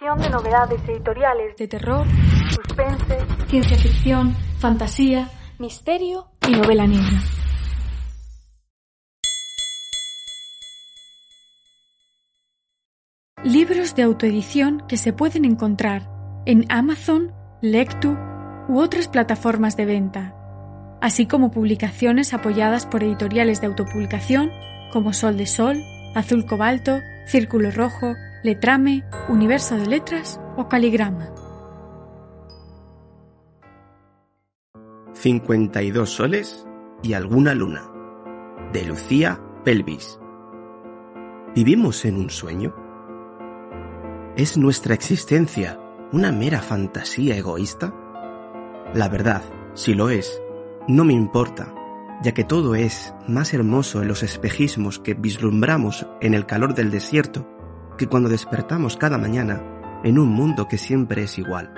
de novedades editoriales. De terror, suspense, ciencia ficción, fantasía, misterio y novela negra. Libros de autoedición que se pueden encontrar en Amazon, Lectu u otras plataformas de venta, así como publicaciones apoyadas por editoriales de autopublicación como Sol de Sol, Azul Cobalto, Círculo Rojo, Letrame, Universo de Letras o Caligrama. 52 soles y alguna luna. De Lucía Pelvis. ¿Vivimos en un sueño? ¿Es nuestra existencia una mera fantasía egoísta? La verdad, si lo es, no me importa, ya que todo es más hermoso en los espejismos que vislumbramos en el calor del desierto que cuando despertamos cada mañana en un mundo que siempre es igual.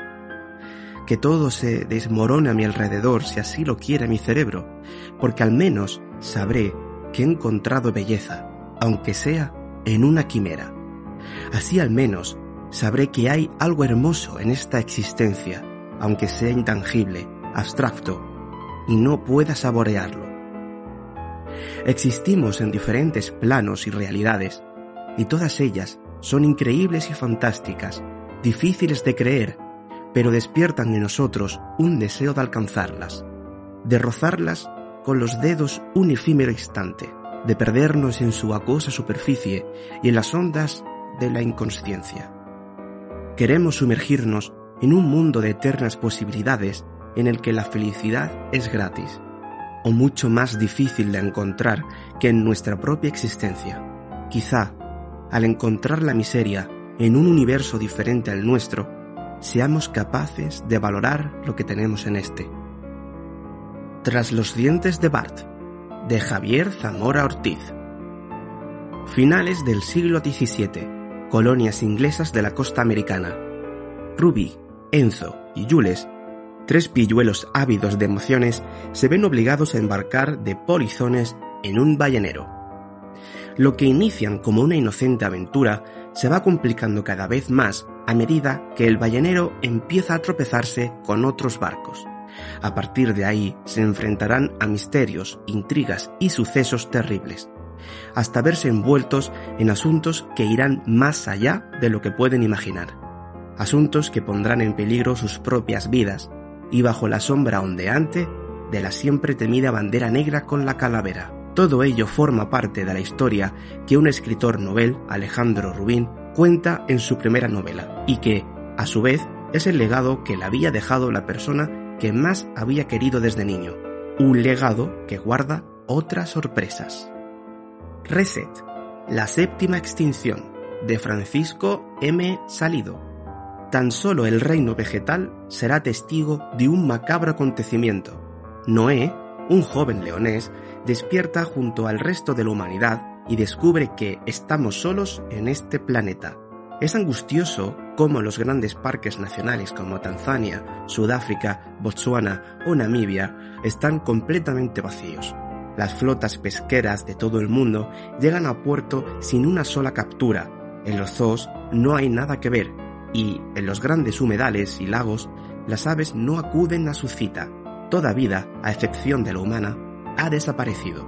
Que todo se desmorone a mi alrededor si así lo quiere mi cerebro, porque al menos sabré que he encontrado belleza, aunque sea en una quimera. Así al menos sabré que hay algo hermoso en esta existencia, aunque sea intangible, abstracto, y no pueda saborearlo. Existimos en diferentes planos y realidades, y todas ellas son increíbles y fantásticas, difíciles de creer, pero despiertan en nosotros un deseo de alcanzarlas, de rozarlas con los dedos un efímero instante, de perdernos en su acuosa superficie y en las ondas de la inconsciencia. Queremos sumergirnos en un mundo de eternas posibilidades en el que la felicidad es gratis, o mucho más difícil de encontrar que en nuestra propia existencia. Quizá al encontrar la miseria en un universo diferente al nuestro, seamos capaces de valorar lo que tenemos en este. Tras los dientes de Bart, de Javier Zamora Ortiz. Finales del siglo XVII, colonias inglesas de la costa americana. Ruby, Enzo y Jules, tres pilluelos ávidos de emociones, se ven obligados a embarcar de polizones en un ballenero lo que inician como una inocente aventura se va complicando cada vez más a medida que el ballenero empieza a tropezarse con otros barcos. A partir de ahí se enfrentarán a misterios, intrigas y sucesos terribles, hasta verse envueltos en asuntos que irán más allá de lo que pueden imaginar. Asuntos que pondrán en peligro sus propias vidas y bajo la sombra ondeante de la siempre temida bandera negra con la calavera. Todo ello forma parte de la historia que un escritor novel, Alejandro Rubín, cuenta en su primera novela y que, a su vez, es el legado que le había dejado la persona que más había querido desde niño. Un legado que guarda otras sorpresas. Reset, la séptima extinción, de Francisco M. Salido. Tan solo el reino vegetal será testigo de un macabro acontecimiento. Noé, un joven leonés, despierta junto al resto de la humanidad y descubre que estamos solos en este planeta. Es angustioso cómo los grandes parques nacionales como Tanzania, Sudáfrica, Botswana o Namibia están completamente vacíos. Las flotas pesqueras de todo el mundo llegan a puerto sin una sola captura. En los zoos no hay nada que ver y en los grandes humedales y lagos las aves no acuden a su cita. Toda vida, a excepción de la humana, ha desaparecido.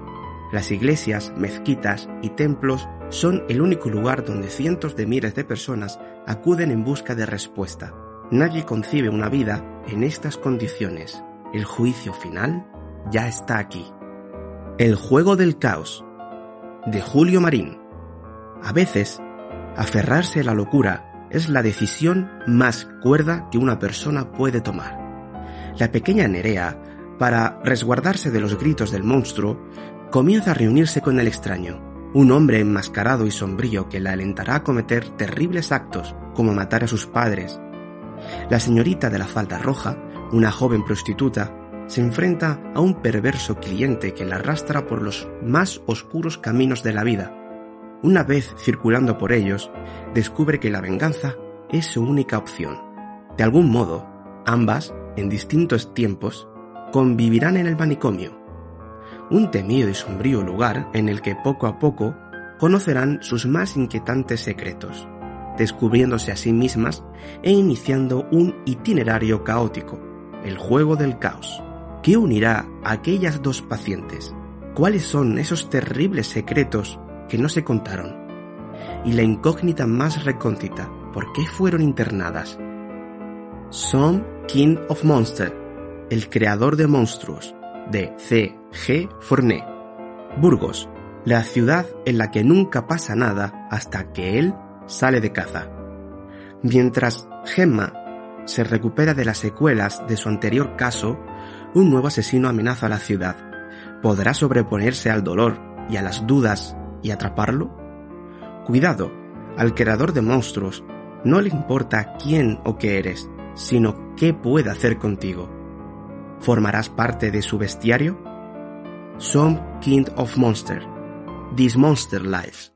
Las iglesias, mezquitas y templos son el único lugar donde cientos de miles de personas acuden en busca de respuesta. Nadie concibe una vida en estas condiciones. El juicio final ya está aquí. El juego del caos de Julio Marín. A veces, aferrarse a la locura es la decisión más cuerda que una persona puede tomar. La pequeña Nerea para resguardarse de los gritos del monstruo, comienza a reunirse con el extraño, un hombre enmascarado y sombrío que la alentará a cometer terribles actos como matar a sus padres. La señorita de la falda roja, una joven prostituta, se enfrenta a un perverso cliente que la arrastra por los más oscuros caminos de la vida. Una vez circulando por ellos, descubre que la venganza es su única opción. De algún modo, ambas, en distintos tiempos, convivirán en el manicomio, un temido y sombrío lugar en el que poco a poco conocerán sus más inquietantes secretos, descubriéndose a sí mismas e iniciando un itinerario caótico, el juego del caos. ¿Qué unirá a aquellas dos pacientes? ¿Cuáles son esos terribles secretos que no se contaron? Y la incógnita más recóndita, ¿por qué fueron internadas? Son King of Monsters, el creador de monstruos, de C. G. Fournet. Burgos, la ciudad en la que nunca pasa nada hasta que él sale de caza. Mientras Gemma se recupera de las secuelas de su anterior caso, un nuevo asesino amenaza a la ciudad. ¿Podrá sobreponerse al dolor y a las dudas y atraparlo? Cuidado, al creador de monstruos no le importa quién o qué eres, sino qué puede hacer contigo. ¿Formarás parte de su bestiario? Some King of Monster. This Monster Life.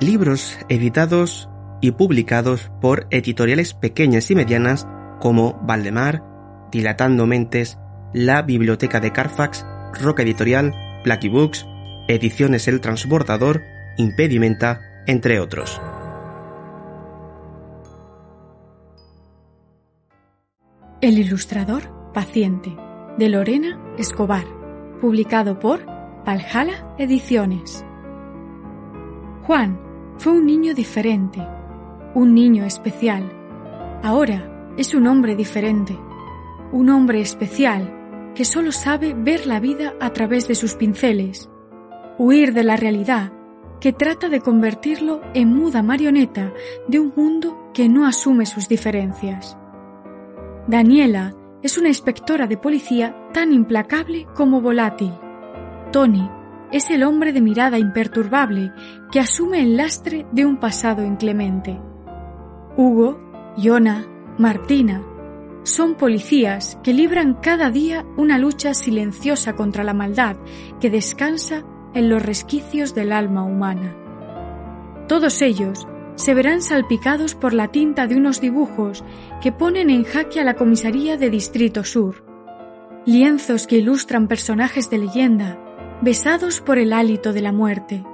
Libros editados y publicados por editoriales pequeñas y medianas como Valdemar, Dilatando Mentes, La Biblioteca de Carfax, Roca Editorial, Blacky Books, Ediciones El Transbordador, Impedimenta, entre otros. El ilustrador paciente de Lorena Escobar, publicado por Valhalla Ediciones. Juan fue un niño diferente, un niño especial. Ahora es un hombre diferente, un hombre especial que solo sabe ver la vida a través de sus pinceles, huir de la realidad que trata de convertirlo en muda marioneta de un mundo que no asume sus diferencias. Daniela es una inspectora de policía tan implacable como volátil. Tony es el hombre de mirada imperturbable que asume el lastre de un pasado inclemente. Hugo, Yona, Martina, son policías que libran cada día una lucha silenciosa contra la maldad que descansa en los resquicios del alma humana. Todos ellos se verán salpicados por la tinta de unos dibujos que ponen en jaque a la comisaría de Distrito Sur. Lienzos que ilustran personajes de leyenda, besados por el hálito de la muerte.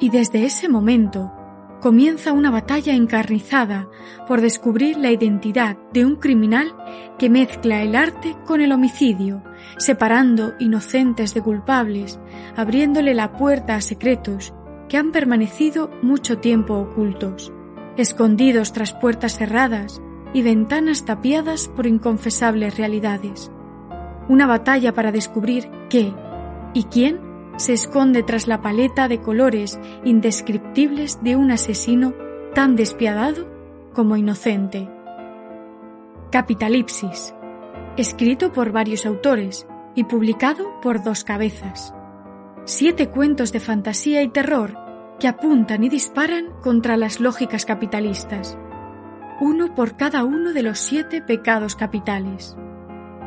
Y desde ese momento, comienza una batalla encarnizada por descubrir la identidad de un criminal que mezcla el arte con el homicidio, separando inocentes de culpables, abriéndole la puerta a secretos que han permanecido mucho tiempo ocultos, escondidos tras puertas cerradas y ventanas tapiadas por inconfesables realidades. Una batalla para descubrir qué y quién se esconde tras la paleta de colores indescriptibles de un asesino tan despiadado como inocente. Capitalipsis, escrito por varios autores y publicado por Dos Cabezas. Siete cuentos de fantasía y terror apuntan y disparan contra las lógicas capitalistas. Uno por cada uno de los siete pecados capitales.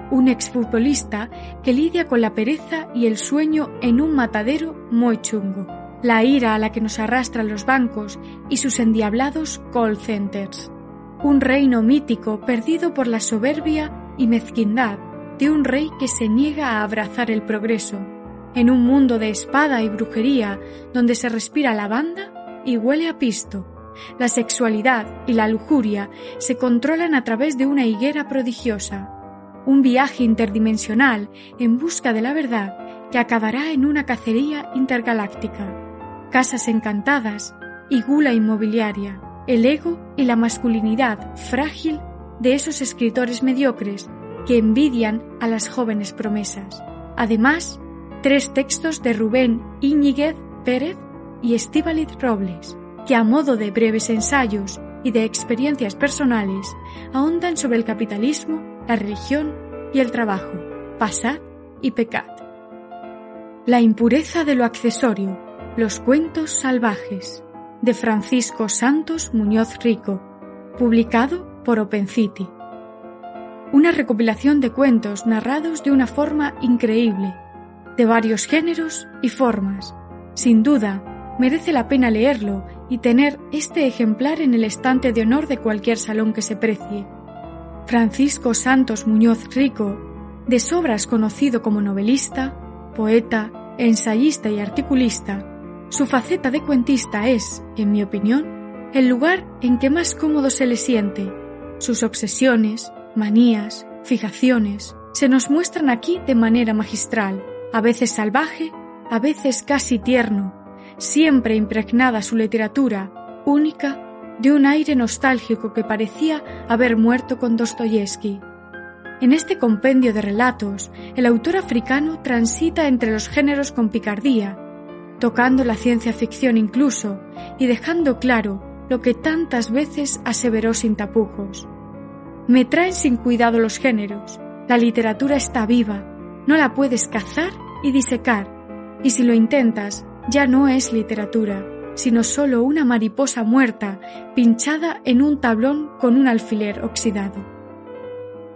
Un exfutbolista que lidia con la pereza y el sueño en un matadero muy chungo, la ira a la que nos arrastran los bancos y sus endiablados call centers, un reino mítico perdido por la soberbia y mezquindad de un rey que se niega a abrazar el progreso, en un mundo de espada y brujería donde se respira lavanda y huele a pisto. La sexualidad y la lujuria se controlan a través de una higuera prodigiosa, un viaje interdimensional en busca de la verdad que acabará en una cacería intergaláctica. Casas encantadas y gula inmobiliaria, el ego y la masculinidad frágil de esos escritores mediocres que envidian a las jóvenes promesas. Además, tres textos de Rubén Íñiguez Pérez y Estíbaliz Robles, que a modo de breves ensayos y de experiencias personales ahondan sobre el capitalismo la religión y el trabajo, pasad y pecad. La impureza de lo accesorio, los cuentos salvajes, de Francisco Santos Muñoz Rico, publicado por Open City. Una recopilación de cuentos narrados de una forma increíble, de varios géneros y formas. Sin duda, merece la pena leerlo y tener este ejemplar en el estante de honor de cualquier salón que se precie. Francisco Santos Muñoz Rico, de sobras conocido como novelista, poeta, ensayista y articulista, su faceta de cuentista es, en mi opinión, el lugar en que más cómodo se le siente. Sus obsesiones, manías, fijaciones, se nos muestran aquí de manera magistral, a veces salvaje, a veces casi tierno, siempre impregnada su literatura, única, de un aire nostálgico que parecía haber muerto con Dostoyevsky. En este compendio de relatos, el autor africano transita entre los géneros con picardía, tocando la ciencia ficción incluso y dejando claro lo que tantas veces aseveró sin tapujos. Me traen sin cuidado los géneros, la literatura está viva, no la puedes cazar y disecar, y si lo intentas, ya no es literatura, sino solo una mariposa muerta pinchada en un tablón con un alfiler oxidado.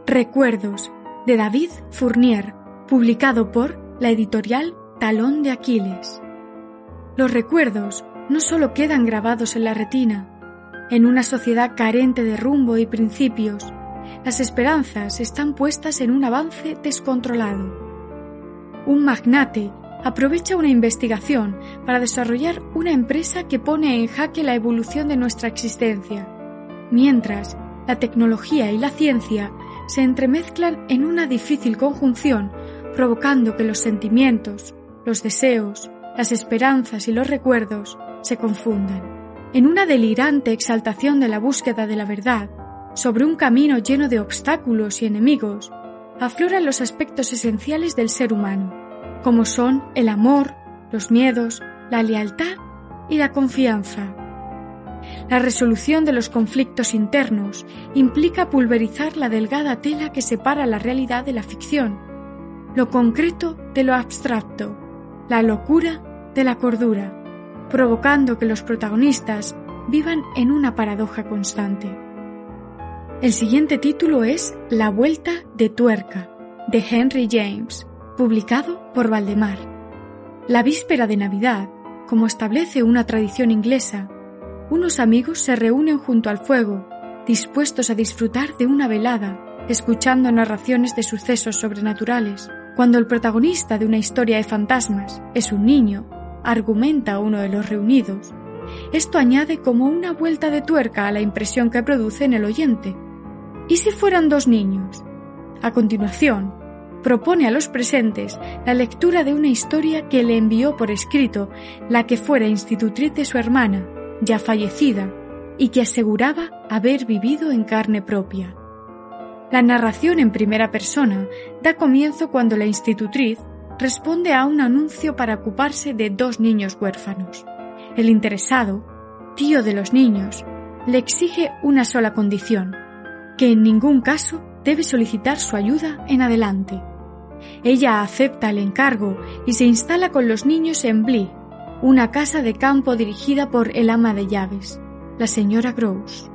Recuerdos de David Fournier, publicado por la editorial Talón de Aquiles. Los recuerdos no solo quedan grabados en la retina, en una sociedad carente de rumbo y principios, las esperanzas están puestas en un avance descontrolado. Un magnate aprovecha una investigación para desarrollar una empresa que pone en jaque la evolución de nuestra existencia, mientras la tecnología y la ciencia se entremezclan en una difícil conjunción, provocando que los sentimientos, los deseos, las esperanzas y los recuerdos se confundan. En una delirante exaltación de la búsqueda de la verdad, sobre un camino lleno de obstáculos y enemigos, afloran los aspectos esenciales del ser humano, como son el amor, los miedos, la lealtad y la confianza. La resolución de los conflictos internos implica pulverizar la delgada tela que separa la realidad de la ficción, lo concreto de lo abstracto, la locura de la cordura, provocando que los protagonistas vivan en una paradoja constante. El siguiente título es La Vuelta de Tuerca, de Henry James, publicado por Valdemar. La víspera de Navidad, como establece una tradición inglesa, unos amigos se reúnen junto al fuego, dispuestos a disfrutar de una velada, escuchando narraciones de sucesos sobrenaturales, cuando el protagonista de una historia de fantasmas es un niño, argumenta uno de los reunidos. Esto añade como una vuelta de tuerca a la impresión que produce en el oyente. ¿Y si fueran dos niños? A continuación, propone a los presentes la lectura de una historia que le envió por escrito la que fuera institutriz de su hermana, ya fallecida, y que aseguraba haber vivido en carne propia. La narración en primera persona da comienzo cuando la institutriz responde a un anuncio para ocuparse de dos niños huérfanos. El interesado, tío de los niños, le exige una sola condición, que en ningún caso debe solicitar su ayuda en adelante. Ella acepta el encargo y se instala con los niños en Blee, una casa de campo dirigida por el ama de llaves, la señora Gross.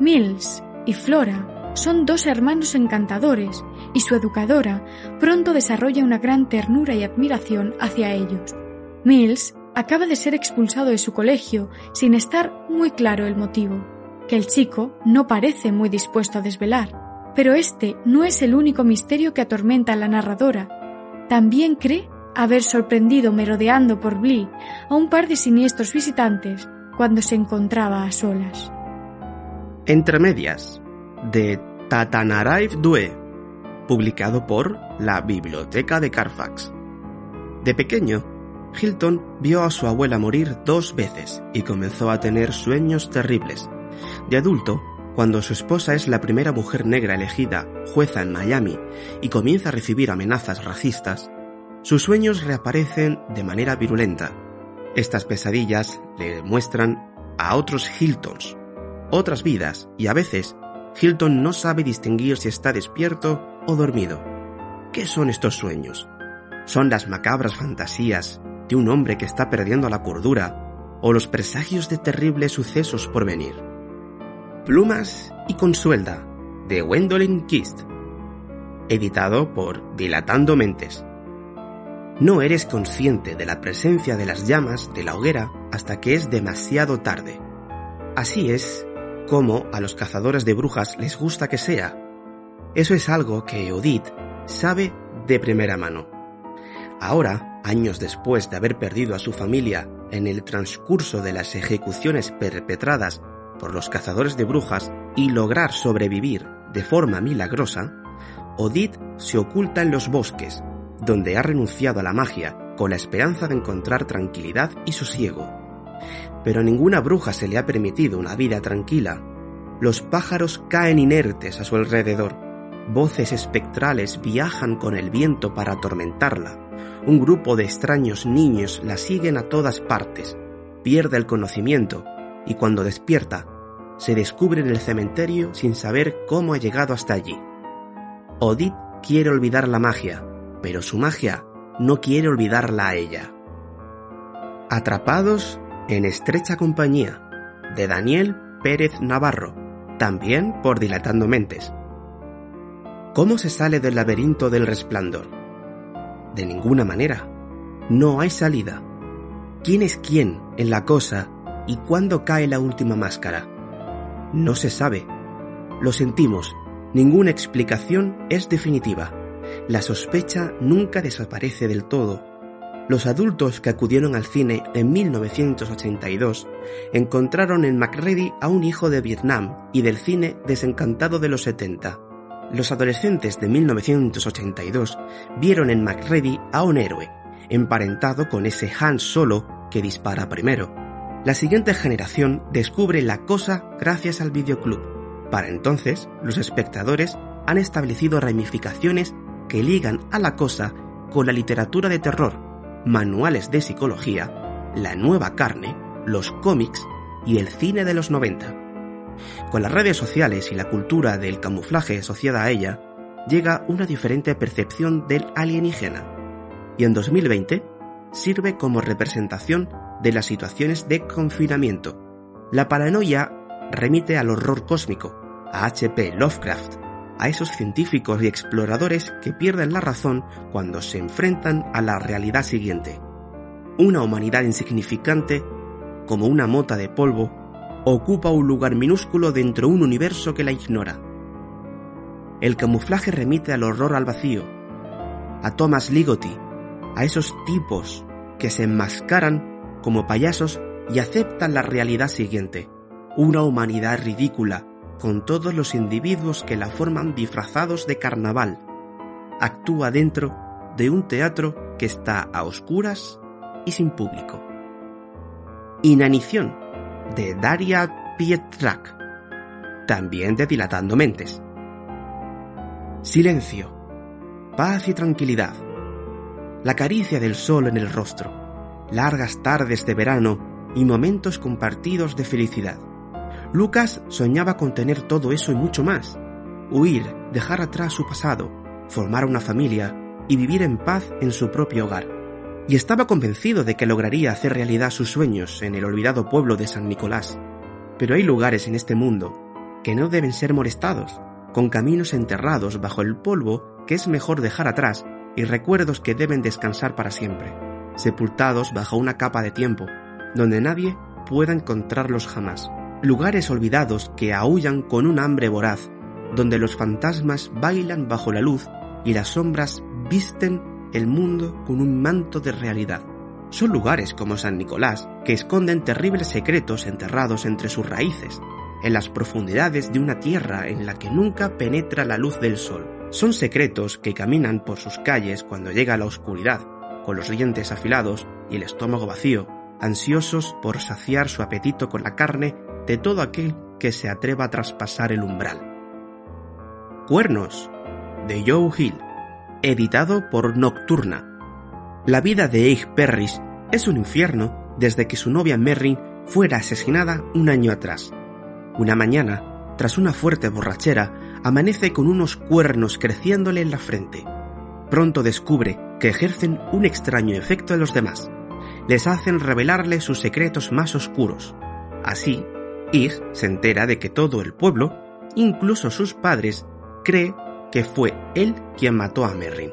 Mills y Flora son dos hermanos encantadores y su educadora pronto desarrolla una gran ternura y admiración hacia ellos. Mills acaba de ser expulsado de su colegio sin estar muy claro el motivo, que el chico no parece muy dispuesto a desvelar. Pero este no es el único misterio que atormenta a la narradora. También cree haber sorprendido merodeando por Blee a un par de siniestros visitantes cuando se encontraba a solas. Entre medias, de Tatanarayv Due, publicado por la Biblioteca de Carfax. De pequeño, Hilton vio a su abuela morir dos veces y comenzó a tener sueños terribles. De adulto, cuando su esposa es la primera mujer negra elegida jueza en Miami y comienza a recibir amenazas racistas, sus sueños reaparecen de manera virulenta. Estas pesadillas le muestran a otros Hiltons, otras vidas y a veces Hilton no sabe distinguir si está despierto o dormido. ¿Qué son estos sueños? ¿Son las macabras fantasías de un hombre que está perdiendo la cordura o los presagios de terribles sucesos por venir. Plumas y Consuelda, de Gwendolyn Kist, editado por Dilatando Mentes. No eres consciente de la presencia de las llamas de la hoguera hasta que es demasiado tarde. Así es como a los cazadores de brujas les gusta que sea. Eso es algo que Odit sabe de primera mano. Ahora, años después de haber perdido a su familia en el transcurso de las ejecuciones perpetradas por los cazadores de brujas y lograr sobrevivir de forma milagrosa, Odit se oculta en los bosques, donde ha renunciado a la magia con la esperanza de encontrar tranquilidad y sosiego. Pero a ninguna bruja se le ha permitido una vida tranquila. Los pájaros caen inertes a su alrededor. Voces espectrales viajan con el viento para atormentarla. Un grupo de extraños niños la siguen a todas partes. Pierde el conocimiento y cuando despierta, se descubre en el cementerio sin saber cómo ha llegado hasta allí. Odit quiere olvidar la magia, pero su magia no quiere olvidarla a ella. Atrapados en estrecha compañía, de Daniel Pérez Navarro, también por Dilatando Mentes. ¿Cómo se sale del laberinto del resplandor? De ninguna manera. No hay salida. ¿Quién es quién en la cosa y cuándo cae la última máscara? No se sabe. Lo sentimos, ninguna explicación es definitiva. La sospecha nunca desaparece del todo los adultos que acudieron al cine en 1982 encontraron en McReady a un hijo de Vietnam y del cine desencantado de los 70. Los adolescentes de 1982 vieron en McReady a un héroe, emparentado con ese Han Solo que dispara primero. La siguiente generación descubre la cosa gracias al videoclub. Para entonces, los espectadores han establecido ramificaciones que ligan a la cosa con la literatura de terror manuales de psicología, la nueva carne, los cómics y el cine de los 90. Con las redes sociales y la cultura del camuflaje asociada a ella, llega una diferente percepción del alienígena, y en 2020 sirve como representación de las situaciones de confinamiento. La paranoia remite al horror cósmico, a H.P. Lovecraft, a esos científicos y exploradores que pierden la razón cuando se enfrentan a la realidad siguiente. Una humanidad insignificante, como una mota de polvo, ocupa un lugar minúsculo dentro de un universo que la ignora. El camuflaje remite al horror al vacío, a Thomas Ligotti, a esos tipos que se enmascaran como payasos y aceptan la realidad siguiente, una humanidad ridícula, con todos los individuos que la forman disfrazados de carnaval. Actúa dentro de un teatro que está a oscuras y sin público. Inanición, de Daria Pietrak, también de Dilatando Mentes. Silencio, paz y tranquilidad. La caricia del sol en el rostro, largas tardes de verano y momentos compartidos de felicidad. Lucas soñaba con tener todo eso y mucho más. Huir, dejar atrás su pasado, formar una familia y vivir en paz en su propio hogar. Y estaba convencido de que lograría hacer realidad sus sueños en el olvidado pueblo de San Nicolás. Pero hay lugares en este mundo que no deben ser molestados, con caminos enterrados bajo el polvo que es mejor dejar atrás y recuerdos que deben descansar para siempre, sepultados bajo una capa de tiempo, donde nadie pueda encontrarlos jamás lugares olvidados que aullan con un hambre voraz, donde los fantasmas bailan bajo la luz y las sombras visten el mundo con un manto de realidad. Son lugares como San Nicolás que esconden terribles secretos enterrados entre sus raíces, en las profundidades de una tierra en la que nunca penetra la luz del sol. Son secretos que caminan por sus calles cuando llega la oscuridad, con los dientes afilados y el estómago vacío, ansiosos por saciar su apetito con la carne de todo aquel que se atreva a traspasar el umbral. Cuernos, de Joe Hill, editado por Nocturna. La vida de Eich Perris es un infierno desde que su novia Merrin fuera asesinada un año atrás. Una mañana, tras una fuerte borrachera, amanece con unos cuernos creciéndole en la frente. Pronto descubre que ejercen un extraño efecto en los demás. les hacen revelarle sus secretos más oscuros. Así, Is se entera de que todo el pueblo, incluso sus padres, cree que fue él quien mató a Merrin.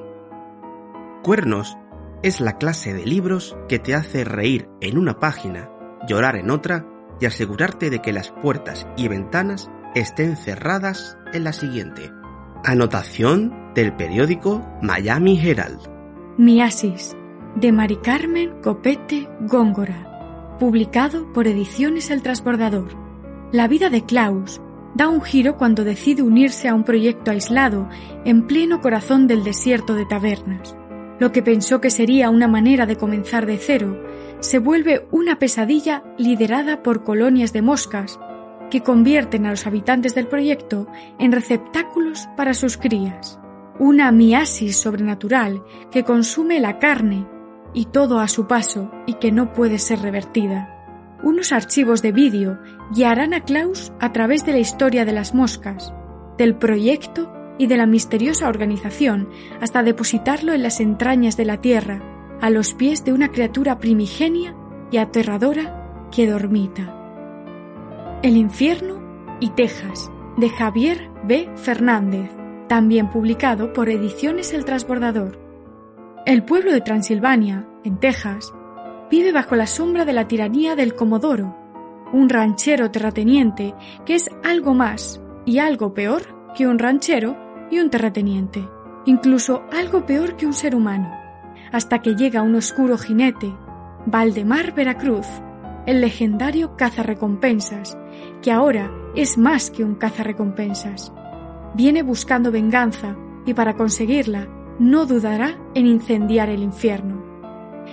Cuernos es la clase de libros que te hace reír en una página, llorar en otra y asegurarte de que las puertas y ventanas estén cerradas en la siguiente. Anotación del periódico Miami Herald. Miasis, de Mari Carmen Copete Góngora, publicado por Ediciones El Transbordador. La vida de Klaus da un giro cuando decide unirse a un proyecto aislado en pleno corazón del desierto de tabernas. Lo que pensó que sería una manera de comenzar de cero se vuelve una pesadilla liderada por colonias de moscas que convierten a los habitantes del proyecto en receptáculos para sus crías. Una miasis sobrenatural que consume la carne y todo a su paso y que no puede ser revertida. Unos archivos de vídeo guiarán a Klaus a través de la historia de las moscas, del proyecto y de la misteriosa organización hasta depositarlo en las entrañas de la Tierra, a los pies de una criatura primigenia y aterradora que dormita. El infierno y Texas, de Javier B. Fernández, también publicado por Ediciones El Transbordador. El pueblo de Transilvania, en Texas, vive bajo la sombra de la tiranía del Comodoro, un ranchero terrateniente que es algo más y algo peor que un ranchero y un terrateniente, incluso algo peor que un ser humano, hasta que llega un oscuro jinete, Valdemar Veracruz, el legendario cazarrecompensas, que ahora es más que un cazarrecompensas. Viene buscando venganza y para conseguirla no dudará en incendiar el infierno.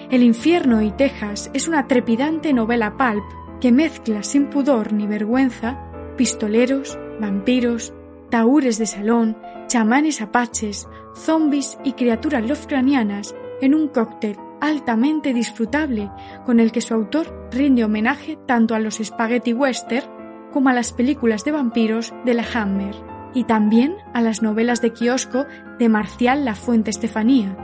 El infierno y Texas es una trepidante novela pulp que mezcla sin pudor ni vergüenza pistoleros, vampiros, taúres de salón, chamanes apaches, zombies y criaturas lovecranianas en un cóctel altamente disfrutable con el que su autor rinde homenaje tanto a los spaghetti western como a las películas de vampiros de la Hammer y también a las novelas de kiosco de Marcial La Fuente Estefanía.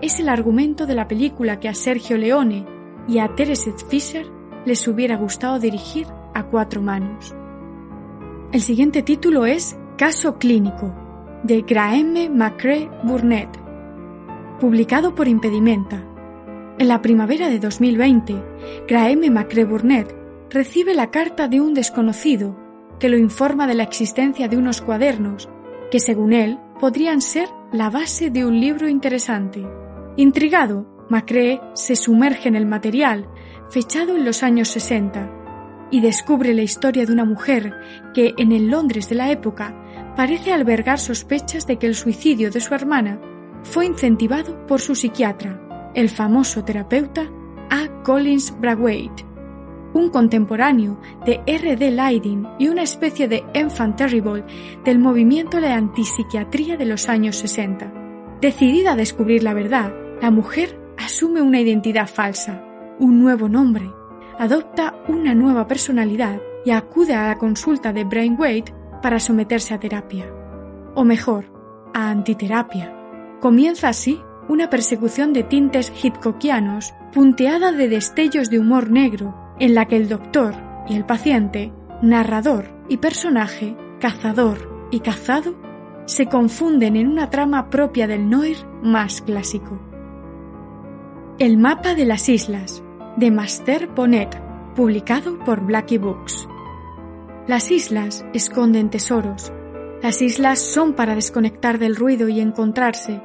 Es el argumento de la película que a Sergio Leone y a Teresa Fisher les hubiera gustado dirigir a cuatro manos. El siguiente título es Caso Clínico, de Graeme Macrae Burnett, publicado por Impedimenta. En la primavera de 2020, Graeme Macrae Burnett recibe la carta de un desconocido que lo informa de la existencia de unos cuadernos que, según él, podrían ser la base de un libro interesante. Intrigado, Macrae se sumerge en el material, fechado en los años 60, y descubre la historia de una mujer que, en el Londres de la época, parece albergar sospechas de que el suicidio de su hermana fue incentivado por su psiquiatra, el famoso terapeuta A. Collins Braithwaite, un contemporáneo de R. D. Leiding y una especie de enfant terrible del movimiento de antipsiquiatría de los años 60. Decidida a descubrir la verdad, la mujer asume una identidad falsa, un nuevo nombre, adopta una nueva personalidad y acude a la consulta de Braithwaite para someterse a terapia. O mejor, a antiterapia. Comienza así una persecución de tintes hitchcockianos punteada de destellos de humor negro en la que el doctor y el paciente, narrador y personaje, cazador y cazado, se confunden en una trama propia del noir más clásico. El mapa de las islas, de Master Bonnet, publicado por Blackie Books. Las islas esconden tesoros. Las islas son para desconectar del ruido y encontrarse.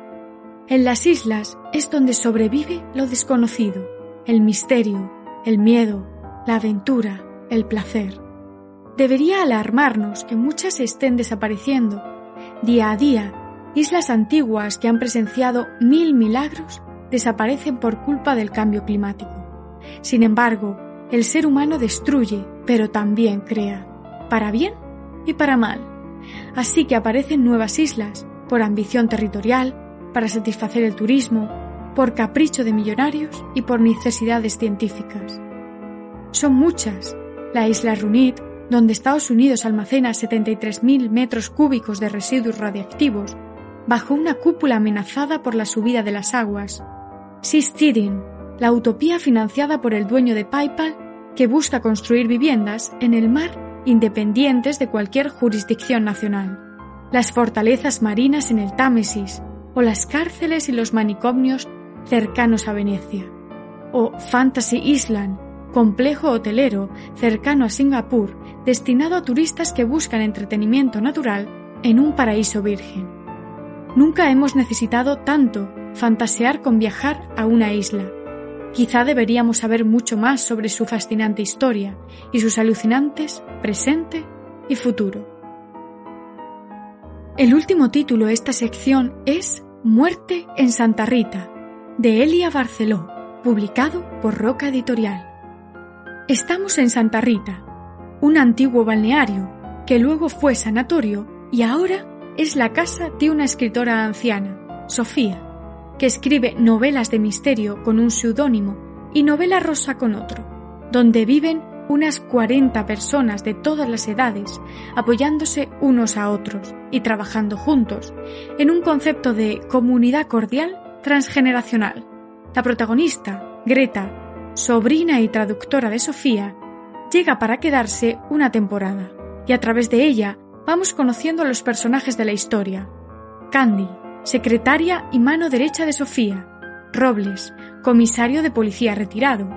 En las islas es donde sobrevive lo desconocido, el misterio, el miedo, la aventura, el placer. Debería alarmarnos que muchas estén desapareciendo. Día a día, islas antiguas que han presenciado mil milagros desaparecen por culpa del cambio climático. Sin embargo, el ser humano destruye, pero también crea, para bien y para mal. Así que aparecen nuevas islas, por ambición territorial, para satisfacer el turismo, por capricho de millonarios y por necesidades científicas. Son muchas. La isla Runit, donde Estados Unidos almacena 73.000 metros cúbicos de residuos radiactivos, bajo una cúpula amenazada por la subida de las aguas. Sistidin, la utopía financiada por el dueño de PayPal que busca construir viviendas en el mar independientes de cualquier jurisdicción nacional, las fortalezas marinas en el Támesis o las cárceles y los manicomios cercanos a Venecia, o Fantasy Island, complejo hotelero cercano a Singapur destinado a turistas que buscan entretenimiento natural en un paraíso virgen. Nunca hemos necesitado tanto fantasear con viajar a una isla. Quizá deberíamos saber mucho más sobre su fascinante historia y sus alucinantes presente y futuro. El último título de esta sección es Muerte en Santa Rita, de Elia Barceló, publicado por Roca Editorial. Estamos en Santa Rita, un antiguo balneario que luego fue sanatorio y ahora es la casa de una escritora anciana, Sofía, que escribe novelas de misterio con un seudónimo y novela rosa con otro, donde viven unas 40 personas de todas las edades apoyándose unos a otros y trabajando juntos en un concepto de comunidad cordial transgeneracional. La protagonista, Greta, sobrina y traductora de Sofía, llega para quedarse una temporada, y a través de ella vamos conociendo a los personajes de la historia. Candy, secretaria y mano derecha de Sofía, Robles, comisario de policía retirado,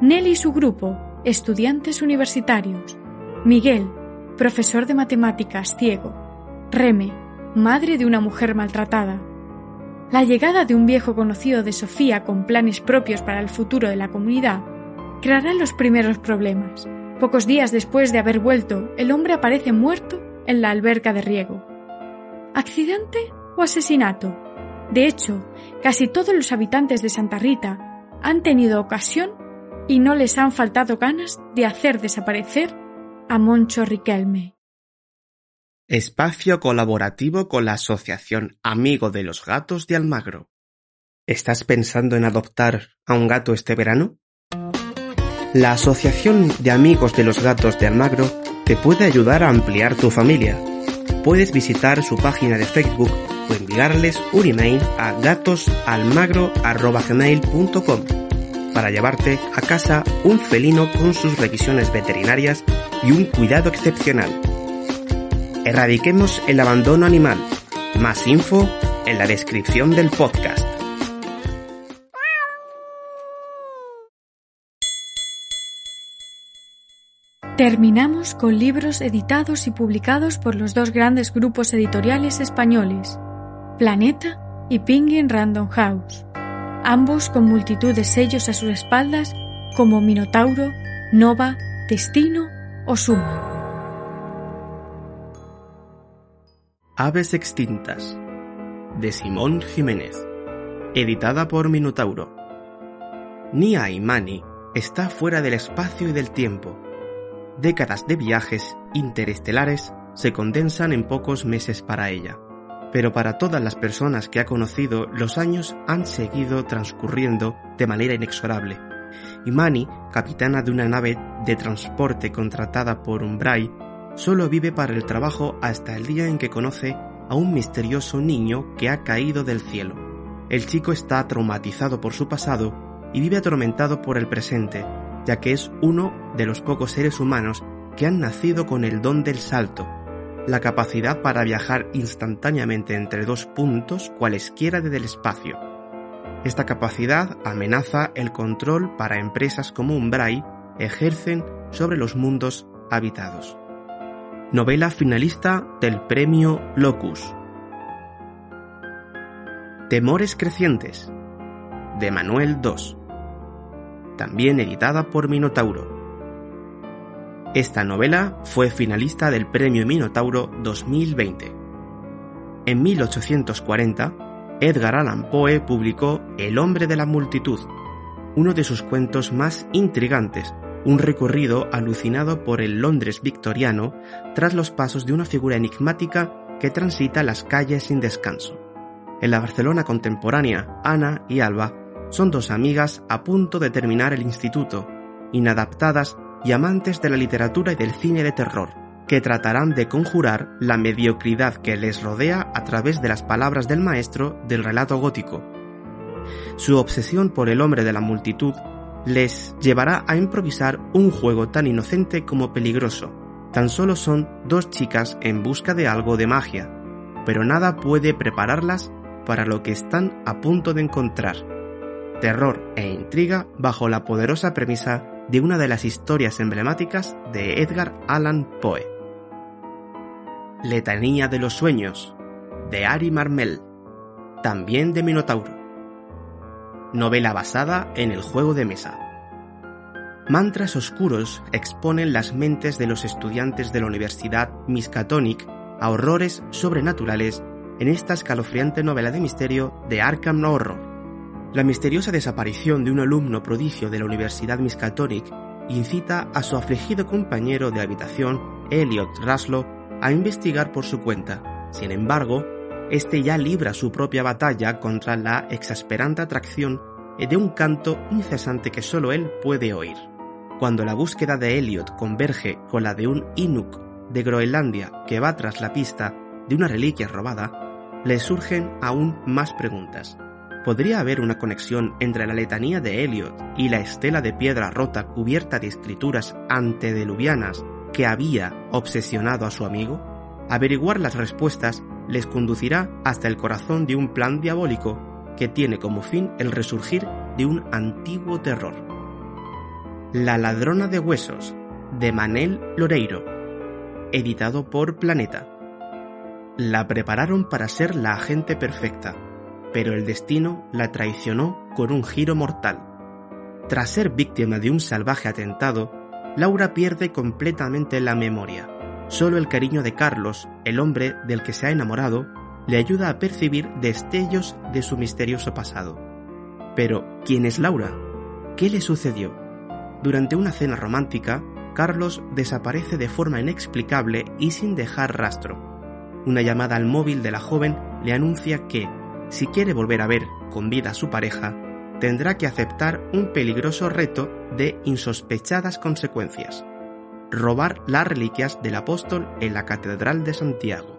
Nelly y su grupo, estudiantes universitarios, Miguel, profesor de matemáticas ciego, Reme, madre de una mujer maltratada, la llegada de un viejo conocido de Sofía con planes propios para el futuro de la comunidad creará los primeros problemas. Pocos días después de haber vuelto, el hombre aparece muerto en la alberca de riego. ¿Accidente o asesinato? De hecho, casi todos los habitantes de Santa Rita han tenido ocasión y no les han faltado ganas de hacer desaparecer a Moncho Riquelme. Espacio colaborativo con la Asociación Amigo de los Gatos de Almagro. ¿Estás pensando en adoptar a un gato este verano? La Asociación de Amigos de los Gatos de Almagro te puede ayudar a ampliar tu familia. Puedes visitar su página de Facebook o enviarles un email a gatosalmagro.com para llevarte a casa un felino con sus revisiones veterinarias y un cuidado excepcional Erradiquemos el abandono animal. Más info en la descripción del podcast. Terminamos con libros editados y publicados por los dos grandes grupos editoriales españoles, Planeta y Penguin Random House, ambos con multitud de sellos a sus espaldas como Minotauro, Nova, Destino o Suma. Aves extintas de Simón Jiménez, editada por Minotauro. Nia Imani está fuera del espacio y del tiempo. Décadas de viajes interestelares se condensan en pocos meses para ella. Pero para todas las personas que ha conocido, los años han seguido transcurriendo de manera inexorable. Imani, capitana de una nave de transporte contratada por Umbray, solo vive para el trabajo hasta el día en que conoce a un misterioso niño que ha caído del cielo. El chico está traumatizado por su pasado y vive atormentado por el presente, ya que es uno de los pocos seres humanos que han nacido con el don del salto, la capacidad para viajar instantáneamente entre dos puntos cualesquiera del espacio. Esta capacidad amenaza el control para empresas como Umbray ejercen sobre los mundos habitados novela finalista del premio Locus. Temores crecientes, de Manuel II, también editada por Minotauro. Esta novela fue finalista del premio Minotauro 2020. En 1840, Edgar Allan Poe publicó El hombre de la multitud, uno de sus cuentos más intrigantes un recorrido alucinado por el Londres victoriano tras los pasos de una figura enigmática que transita las calles sin descanso. En la Barcelona contemporánea, Ana y Alba son dos amigas a punto de terminar el instituto, inadaptadas y amantes de la literatura y del cine de terror, que tratarán de conjurar la mediocridad que les rodea a través de las palabras del maestro del relato gótico. Su obsesión por el hombre de la multitud les llevará a improvisar un juego tan inocente como peligroso. Tan solo son dos chicas en busca de algo de magia, pero nada puede prepararlas para lo que están a punto de encontrar. Terror e intriga bajo la poderosa premisa de una de las historias emblemáticas de Edgar Allan Poe. Letanía de los sueños, de Ari Marmel, también de Minotauro. Novela basada en el juego de mesa. Mantras oscuros exponen las mentes de los estudiantes de la Universidad Miskatonic a horrores sobrenaturales en esta escalofriante novela de misterio de Arkham Horror. La misteriosa desaparición de un alumno prodigio de la Universidad Miskatonic incita a su afligido compañero de habitación, Elliot Raslo, a investigar por su cuenta. Sin embargo, este ya libra su propia batalla contra la exasperante atracción de un canto incesante que solo él puede oír. Cuando la búsqueda de Elliot converge con la de un Inuk de Groenlandia que va tras la pista de una reliquia robada, le surgen aún más preguntas. ¿Podría haber una conexión entre la letanía de Elliot y la estela de piedra rota cubierta de escrituras antediluvianas que había obsesionado a su amigo? Averiguar las respuestas les conducirá hasta el corazón de un plan diabólico que tiene como fin el resurgir de un antiguo terror. La ladrona de huesos, de Manel Loreiro, editado por Planeta. La prepararon para ser la agente perfecta, pero el destino la traicionó con un giro mortal. Tras ser víctima de un salvaje atentado, Laura pierde completamente la memoria. Solo el cariño de Carlos, el hombre del que se ha enamorado, le ayuda a percibir destellos de su misterioso pasado. Pero, ¿quién es Laura? ¿Qué le sucedió? Durante una cena romántica, Carlos desaparece de forma inexplicable y sin dejar rastro. Una llamada al móvil de la joven le anuncia que, si quiere volver a ver con vida a su pareja, tendrá que aceptar un peligroso reto de insospechadas consecuencias. Robar las reliquias del apóstol en la Catedral de Santiago.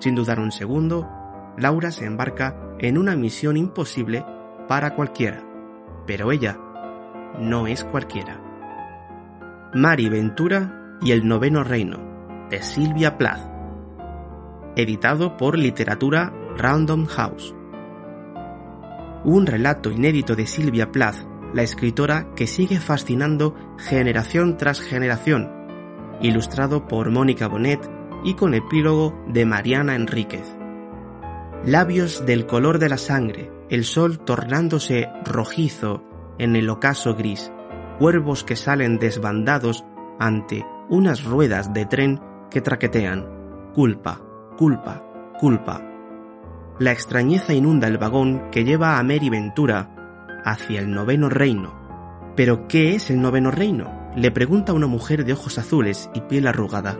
Sin dudar un segundo, Laura se embarca en una misión imposible para cualquiera, pero ella no es cualquiera. Mari Ventura y el noveno reino, de Silvia Plath editado por Literatura Random House. Un relato inédito de Silvia Plath, la escritora que sigue fascinando generación tras generación, ilustrado por Mónica Bonet y con epílogo de Mariana Enríquez. Labios del color de la sangre, el sol tornándose rojizo en el ocaso gris, cuervos que salen desbandados ante unas ruedas de tren que traquetean, culpa, culpa, culpa. La extrañeza inunda el vagón que lleva a Mary Ventura hacia el noveno reino. ¿Pero qué es el noveno reino? Le pregunta una mujer de ojos azules y piel arrugada.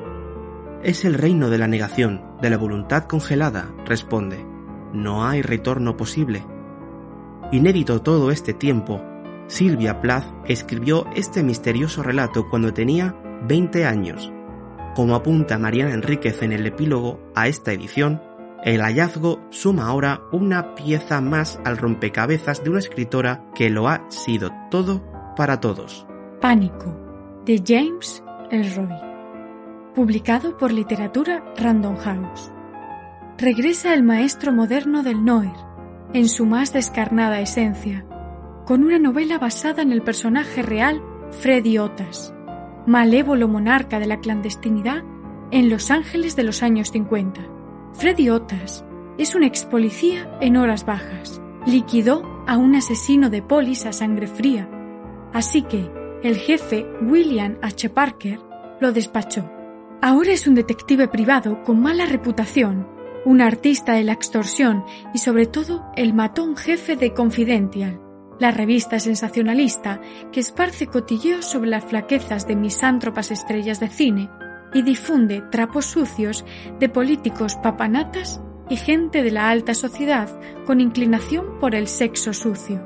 Es el reino de la negación, de la voluntad congelada, responde. No hay retorno posible. Inédito todo este tiempo, Silvia Plath escribió este misterioso relato cuando tenía 20 años. Como apunta Mariana Enríquez en el epílogo a esta edición, el hallazgo suma ahora una pieza más al rompecabezas de una escritora que lo ha sido todo para todos. Pánico, de James Elroy. Publicado por Literatura Random House. Regresa el maestro moderno del Noir, en su más descarnada esencia, con una novela basada en el personaje real Freddy Otas malévolo monarca de la clandestinidad en Los Ángeles de los años 50. Freddy Otas es un ex policía en horas bajas. Liquidó a un asesino de polis a sangre fría. Así que el jefe William H. Parker lo despachó. Ahora es un detective privado con mala reputación, un artista de la extorsión y sobre todo el matón jefe de Confidential, la revista sensacionalista que esparce cotilleos sobre las flaquezas de misántropas estrellas de cine y difunde trapos sucios de políticos papanatas y gente de la alta sociedad con inclinación por el sexo sucio.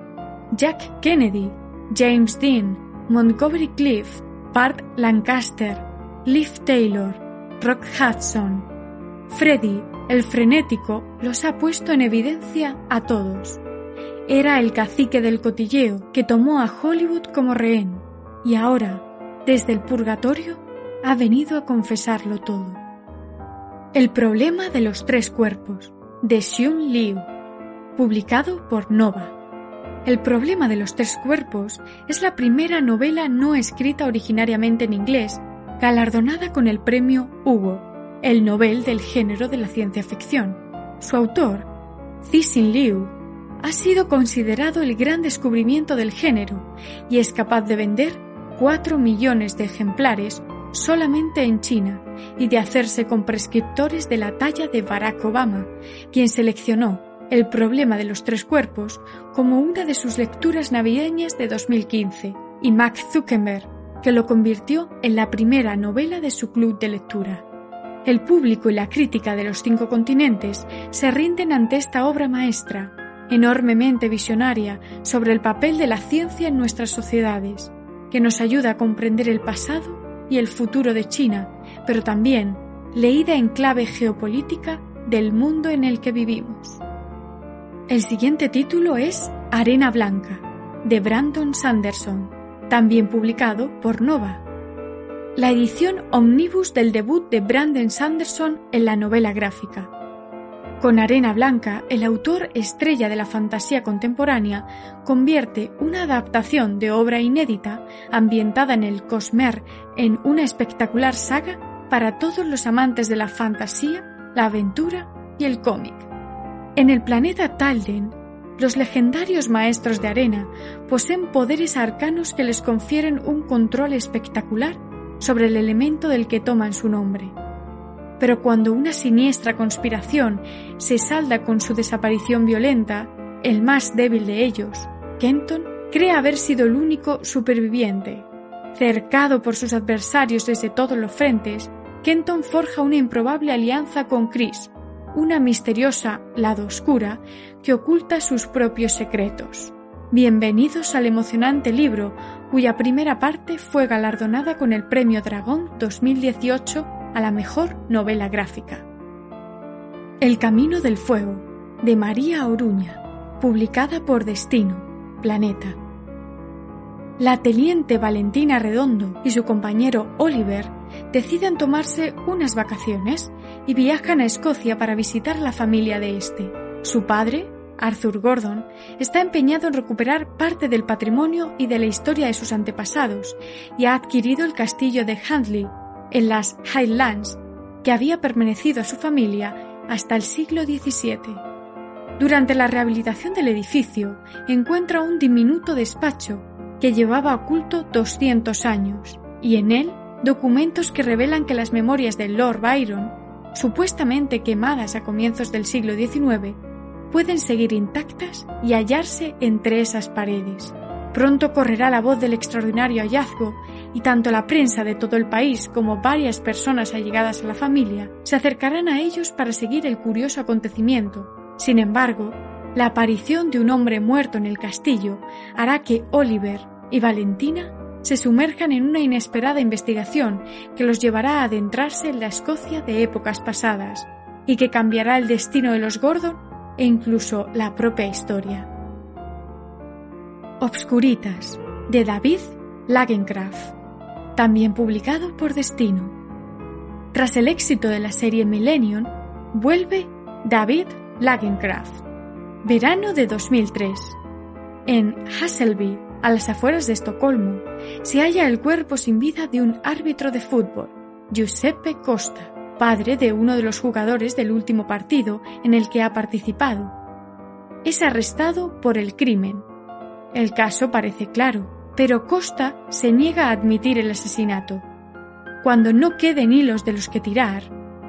Jack Kennedy, James Dean, Montgomery Cliff, Bart Lancaster, Liv Taylor, Rock Hudson, Freddy, el frenético, los ha puesto en evidencia a todos. Era el cacique del cotilleo que tomó a Hollywood como rehén. Y ahora, desde el purgatorio, ha venido a confesarlo todo. El problema de los tres cuerpos, de Xun Liu, publicado por Nova. El problema de los tres cuerpos es la primera novela no escrita originariamente en inglés, galardonada con el premio Hugo, el Nobel del género de la ciencia ficción. Su autor, Cixin Liu, ha sido considerado el gran descubrimiento del género y es capaz de vender 4 millones de ejemplares solamente en China y de hacerse con prescriptores de la talla de Barack Obama, quien seleccionó El problema de los tres cuerpos como una de sus lecturas navideñas de 2015, y Mac Zuckerberg, que lo convirtió en la primera novela de su club de lectura. El público y la crítica de los cinco continentes se rinden ante esta obra maestra, enormemente visionaria sobre el papel de la ciencia en nuestras sociedades, que nos ayuda a comprender el pasado y el futuro de China, pero también leída en clave geopolítica del mundo en el que vivimos. El siguiente título es Arena Blanca, de Brandon Sanderson, también publicado por Nova. La edición omnibus del debut de Brandon Sanderson en la novela gráfica. Con Arena Blanca, el autor estrella de la fantasía contemporánea convierte una adaptación de obra inédita ambientada en el Cosmer en una espectacular saga para todos los amantes de la fantasía, la aventura y el cómic. En el planeta Talden, los legendarios maestros de arena poseen poderes arcanos que les confieren un control espectacular sobre el elemento del que toman su nombre pero cuando una siniestra conspiración se salda con su desaparición violenta, el más débil de ellos, Kenton, cree haber sido el único superviviente. Cercado por sus adversarios desde todos los frentes, Kenton forja una improbable alianza con Chris, una misteriosa lado oscura que oculta sus propios secretos. Bienvenidos al emocionante libro, cuya primera parte fue galardonada con el Premio Dragón 2018 a la mejor novela gráfica. El Camino del Fuego, de María Oruña, publicada por Destino, Planeta. La teniente Valentina Redondo y su compañero Oliver deciden tomarse unas vacaciones y viajan a Escocia para visitar la familia de este. Su padre, Arthur Gordon, está empeñado en recuperar parte del patrimonio y de la historia de sus antepasados y ha adquirido el castillo de Handley en las Highlands, que había permanecido a su familia hasta el siglo XVII. Durante la rehabilitación del edificio encuentra un diminuto despacho que llevaba oculto 200 años y en él documentos que revelan que las memorias de Lord Byron, supuestamente quemadas a comienzos del siglo XIX, pueden seguir intactas y hallarse entre esas paredes. Pronto correrá la voz del extraordinario hallazgo y tanto la prensa de todo el país como varias personas allegadas a la familia se acercarán a ellos para seguir el curioso acontecimiento. Sin embargo, la aparición de un hombre muerto en el castillo hará que Oliver y Valentina se sumerjan en una inesperada investigación que los llevará a adentrarse en la Escocia de épocas pasadas y que cambiará el destino de los Gordon e incluso la propia historia. Obscuritas, de David Lagencraft también publicado por Destino. Tras el éxito de la serie Millennium, vuelve David Lagencraft. Verano de 2003. En Hasselby, a las afueras de Estocolmo, se halla el cuerpo sin vida de un árbitro de fútbol, Giuseppe Costa, padre de uno de los jugadores del último partido en el que ha participado. Es arrestado por el crimen. El caso parece claro pero Costa se niega a admitir el asesinato. Cuando no queden hilos de los que tirar,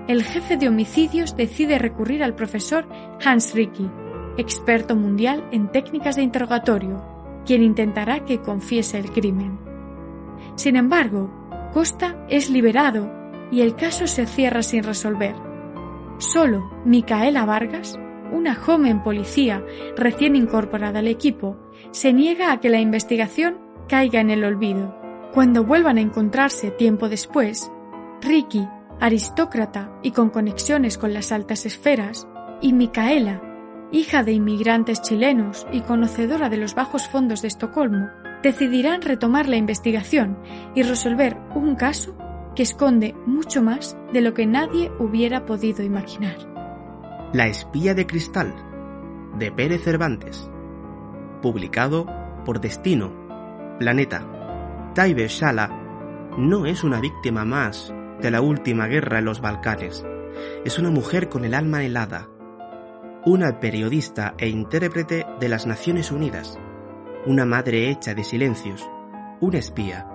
el jefe de homicidios decide recurrir al profesor Hans Ricky, experto mundial en técnicas de interrogatorio, quien intentará que confiese el crimen. Sin embargo, Costa es liberado y el caso se cierra sin resolver. Solo Micaela Vargas, una joven policía recién incorporada al equipo, se niega a que la investigación caiga en el olvido. Cuando vuelvan a encontrarse tiempo después, Ricky, aristócrata y con conexiones con las altas esferas, y Micaela, hija de inmigrantes chilenos y conocedora de los bajos fondos de Estocolmo, decidirán retomar la investigación y resolver un caso que esconde mucho más de lo que nadie hubiera podido imaginar. La espía de cristal, de Pérez Cervantes, publicado por Destino, Planeta. Taibe Shala no es una víctima más de la última guerra en los Balcanes. Es una mujer con el alma helada, una periodista e intérprete de las Naciones Unidas, una madre hecha de silencios, una espía.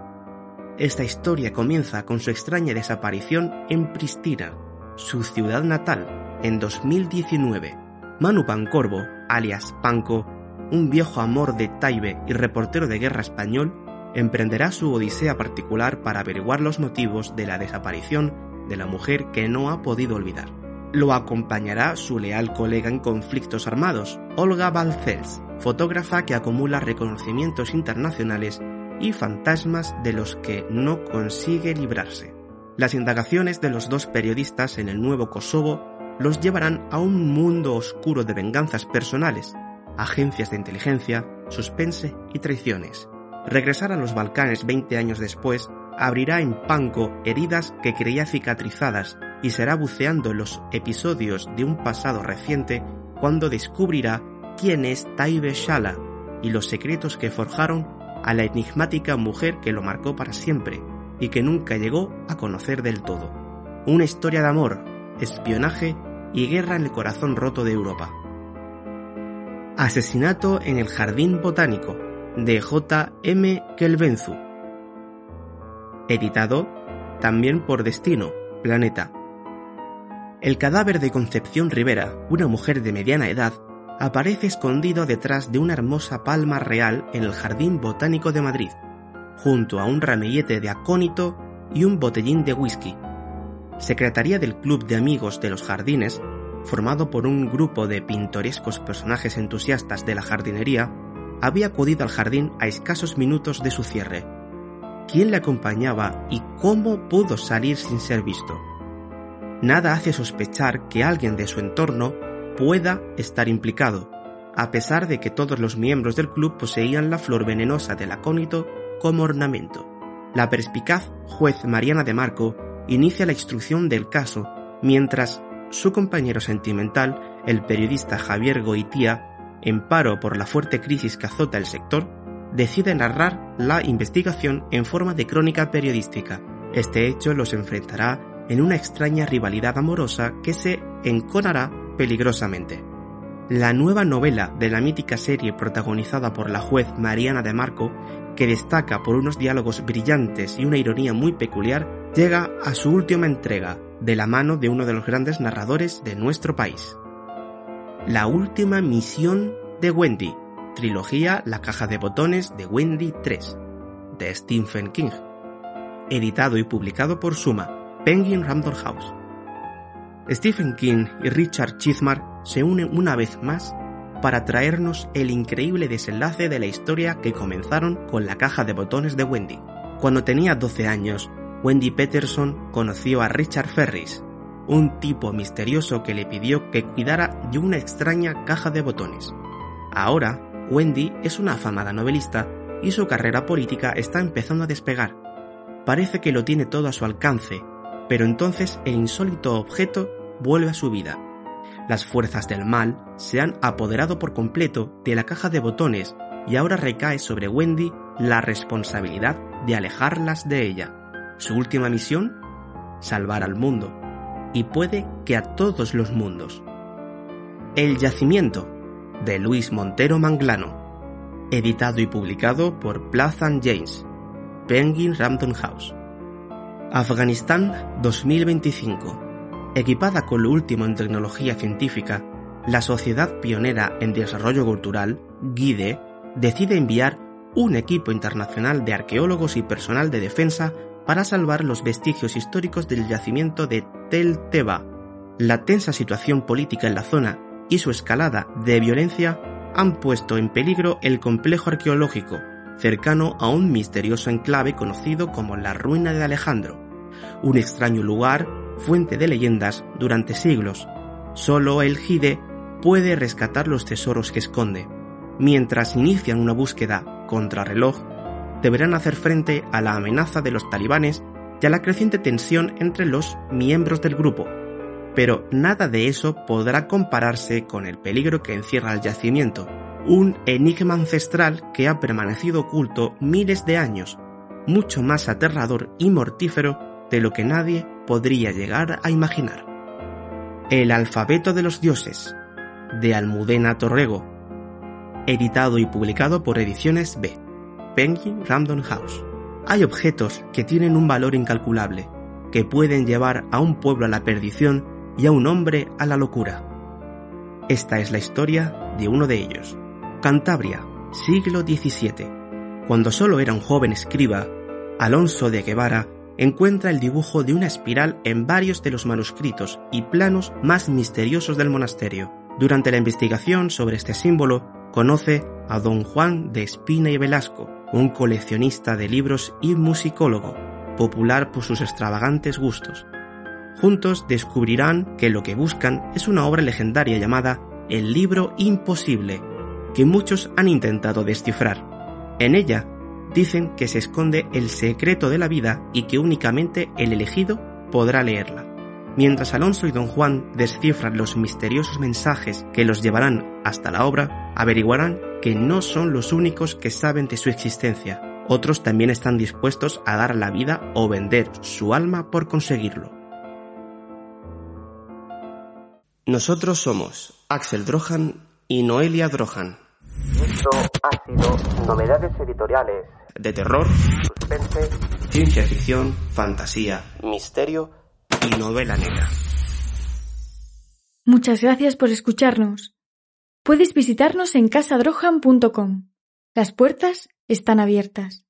Esta historia comienza con su extraña desaparición en Pristina, su ciudad natal, en 2019. Manu Pancorbo, alias Panco, un viejo amor de Taibe y reportero de guerra español, emprenderá su odisea particular para averiguar los motivos de la desaparición de la mujer que no ha podido olvidar. Lo acompañará su leal colega en conflictos armados, Olga Balcells, fotógrafa que acumula reconocimientos internacionales y fantasmas de los que no consigue librarse. Las indagaciones de los dos periodistas en el nuevo Kosovo los llevarán a un mundo oscuro de venganzas personales, agencias de inteligencia, suspense y traiciones. Regresar a los Balcanes 20 años después abrirá en Panko heridas que creía cicatrizadas y será buceando en los episodios de un pasado reciente cuando descubrirá quién es Taibe Shala y los secretos que forjaron a la enigmática mujer que lo marcó para siempre y que nunca llegó a conocer del todo. Una historia de amor, espionaje y guerra en el corazón roto de Europa. Asesinato en el Jardín Botánico de J. M. Kelbenzu. Editado también por Destino, Planeta. El cadáver de Concepción Rivera, una mujer de mediana edad, aparece escondido detrás de una hermosa palma real en el Jardín Botánico de Madrid, junto a un ramillete de acónito y un botellín de whisky. Secretaría del Club de Amigos de los Jardines, formado por un grupo de pintorescos personajes entusiastas de la jardinería, había acudido al jardín a escasos minutos de su cierre. ¿Quién le acompañaba y cómo pudo salir sin ser visto? Nada hace sospechar que alguien de su entorno pueda estar implicado, a pesar de que todos los miembros del club poseían la flor venenosa del acónito como ornamento. La perspicaz juez Mariana de Marco inicia la instrucción del caso, mientras su compañero sentimental, el periodista Javier Goitía, en paro por la fuerte crisis que azota el sector, decide narrar la investigación en forma de crónica periodística. Este hecho los enfrentará en una extraña rivalidad amorosa que se enconará peligrosamente. La nueva novela de la mítica serie protagonizada por la juez Mariana de Marco, que destaca por unos diálogos brillantes y una ironía muy peculiar, llega a su última entrega, de la mano de uno de los grandes narradores de nuestro país. La última misión de Wendy, trilogía La caja de botones de Wendy 3, de Stephen King, editado y publicado por Suma, Penguin Random House. Stephen King y Richard Chizmar se unen una vez más para traernos el increíble desenlace de la historia que comenzaron con la caja de botones de Wendy. Cuando tenía 12 años, Wendy Peterson conoció a Richard Ferris, un tipo misterioso que le pidió que cuidara de una extraña caja de botones. Ahora, Wendy es una afamada novelista y su carrera política está empezando a despegar. Parece que lo tiene todo a su alcance pero entonces el insólito objeto vuelve a su vida. Las fuerzas del mal se han apoderado por completo de la caja de botones y ahora recae sobre Wendy la responsabilidad de alejarlas de ella. Su última misión, salvar al mundo, y puede que a todos los mundos. El yacimiento, de Luis Montero Manglano, editado y publicado por Plaza James, Penguin Random House. Afganistán 2025. Equipada con lo último en tecnología científica, la Sociedad Pionera en Desarrollo Cultural, GUIDE, decide enviar un equipo internacional de arqueólogos y personal de defensa para salvar los vestigios históricos del yacimiento de Tel Teba. La tensa situación política en la zona y su escalada de violencia han puesto en peligro el complejo arqueológico, cercano a un misterioso enclave conocido como la Ruina de Alejandro, un extraño lugar, fuente de leyendas durante siglos. Solo el Gide puede rescatar los tesoros que esconde. Mientras inician una búsqueda contrarreloj, deberán hacer frente a la amenaza de los talibanes y a la creciente tensión entre los miembros del grupo. Pero nada de eso podrá compararse con el peligro que encierra el yacimiento, un enigma ancestral que ha permanecido oculto miles de años, mucho más aterrador y mortífero de lo que nadie podría llegar a imaginar. El alfabeto de los dioses, de Almudena Torrego, editado y publicado por Ediciones B, Penguin Random House. Hay objetos que tienen un valor incalculable, que pueden llevar a un pueblo a la perdición y a un hombre a la locura. Esta es la historia de uno de ellos. Cantabria, siglo XVII. Cuando solo era un joven escriba, Alonso de Guevara encuentra el dibujo de una espiral en varios de los manuscritos y planos más misteriosos del monasterio. Durante la investigación sobre este símbolo, conoce a don Juan de Espina y Velasco, un coleccionista de libros y musicólogo, popular por sus extravagantes gustos. Juntos descubrirán que lo que buscan es una obra legendaria llamada El libro imposible, que muchos han intentado descifrar. En ella dicen que se esconde el secreto de la vida y que únicamente el elegido podrá leerla. Mientras Alonso y don Juan descifran los misteriosos mensajes que los llevarán hasta la obra, averiguarán que no son los únicos que saben de su existencia. Otros también están dispuestos a dar la vida o vender su alma por conseguirlo. Nosotros somos Axel Drohan y Noelia Drohan. Esto ha sido Novedades Editoriales De terror, Suspense ciencia ficción, fantasía, misterio y novela negra. Muchas gracias por escucharnos. Puedes visitarnos en casadrohan.com. Las puertas están abiertas.